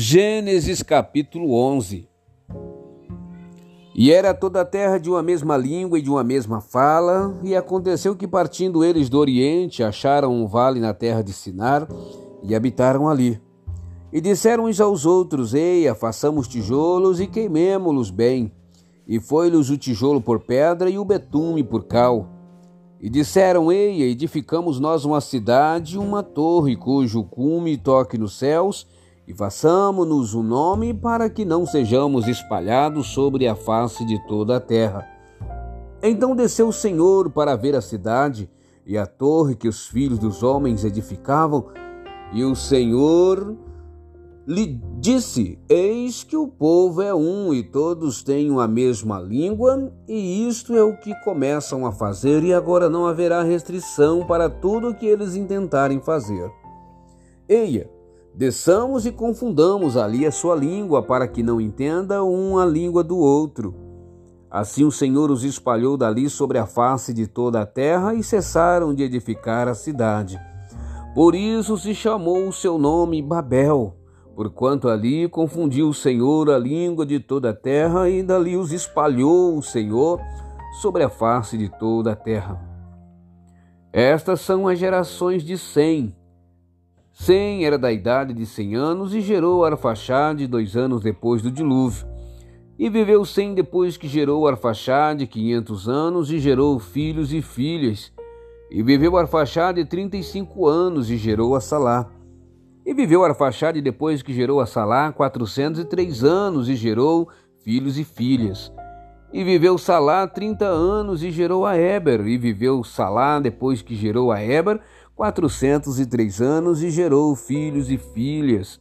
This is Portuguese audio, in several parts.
Gênesis capítulo 11 E era toda a terra de uma mesma língua e de uma mesma fala, e aconteceu que, partindo eles do Oriente, acharam um vale na terra de Sinar e habitaram ali. E disseram uns aos outros: Eia, façamos tijolos e queimemo-los bem. E foi-lhes o tijolo por pedra e o betume por cal. E disseram: Eia, edificamos nós uma cidade, uma torre, cujo cume toque nos céus e façamos-nos um nome para que não sejamos espalhados sobre a face de toda a terra. Então desceu o Senhor para ver a cidade e a torre que os filhos dos homens edificavam, e o Senhor lhe disse: Eis que o povo é um e todos têm a mesma língua, e isto é o que começam a fazer, e agora não haverá restrição para tudo o que eles intentarem fazer. Eia, Desçamos e confundamos ali a sua língua, para que não entenda um a língua do outro. Assim o Senhor os espalhou dali sobre a face de toda a terra e cessaram de edificar a cidade. Por isso se chamou o seu nome Babel, porquanto ali confundiu o Senhor a língua de toda a terra e dali os espalhou o Senhor sobre a face de toda a terra. Estas são as gerações de Sem. Sem era da idade de cem anos e gerou Arfaxade dois anos depois do dilúvio. E viveu Sem depois que gerou Arfaxade quinhentos anos e gerou filhos e filhas. E viveu Arfaxade trinta e cinco anos e gerou a Salá. E viveu Arfaxade depois que gerou a Salá quatrocentos e três anos e gerou filhos e filhas. E viveu Salá trinta anos e gerou a Eber. E viveu Salá depois que gerou a Eber quatrocentos e três anos e gerou filhos e filhas.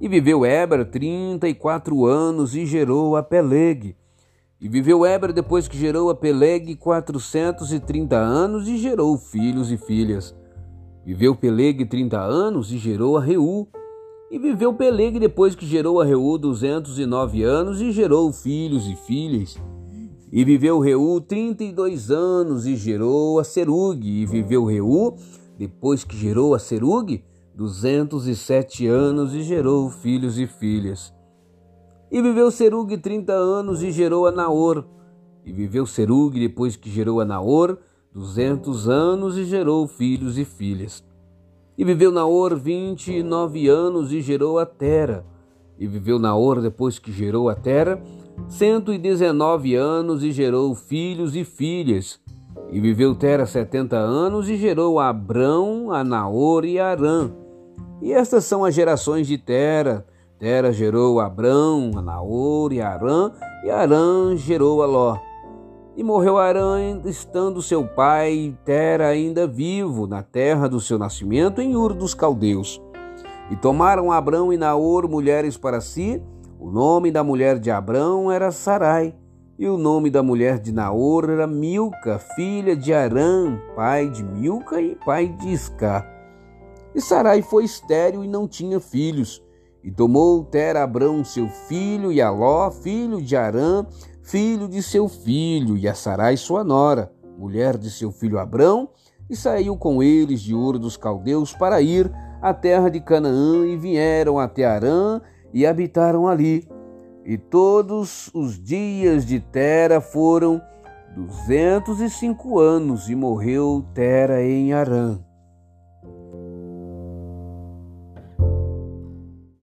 E viveu Eber trinta e quatro anos e gerou a Peleg. E viveu Eber depois que gerou a Peleg quatrocentos e trinta anos e gerou filhos e filhas. Viveu Peleg trinta anos e gerou a Reu. E viveu Peleg depois que gerou a Reu duzentos e nove anos e gerou filhos e filhas. E viveu Reu trinta e dois anos e gerou a Serug. E viveu Reu depois que gerou a Serug, duzentos e sete anos e gerou filhos e filhas. E viveu Serug trinta anos e gerou a Naor. E viveu Serug depois que gerou a Naor, duzentos anos e gerou filhos e filhas. E viveu Naor vinte e nove anos e gerou a Tera. E viveu Naor depois que gerou a e dezenove anos e gerou filhos e filhas. E viveu Tera setenta anos e gerou a Abrão, a Naor e Arã. E estas são as gerações de Tera. Tera gerou Abrão, a Naor e Arã, e Arã gerou a Ló. E morreu Arã, estando seu pai Tera ainda vivo, na terra do seu nascimento, em Ur dos Caldeus. E tomaram Abrão e Naor mulheres para si. O nome da mulher de Abrão era Sarai e o nome da mulher de Naor era Milca, filha de Arã, pai de Milca e pai de Isca. E Sarai foi estéril e não tinha filhos. E tomou Tera Abrão seu filho, e Aló, filho de Arã, filho de seu filho, e a Sarai sua nora, mulher de seu filho Abrão, e saiu com eles de Ur dos Caldeus para ir à terra de Canaã, e vieram até Arã e habitaram ali. E todos os dias de Tera foram duzentos e cinco anos, e morreu Tera em Arã.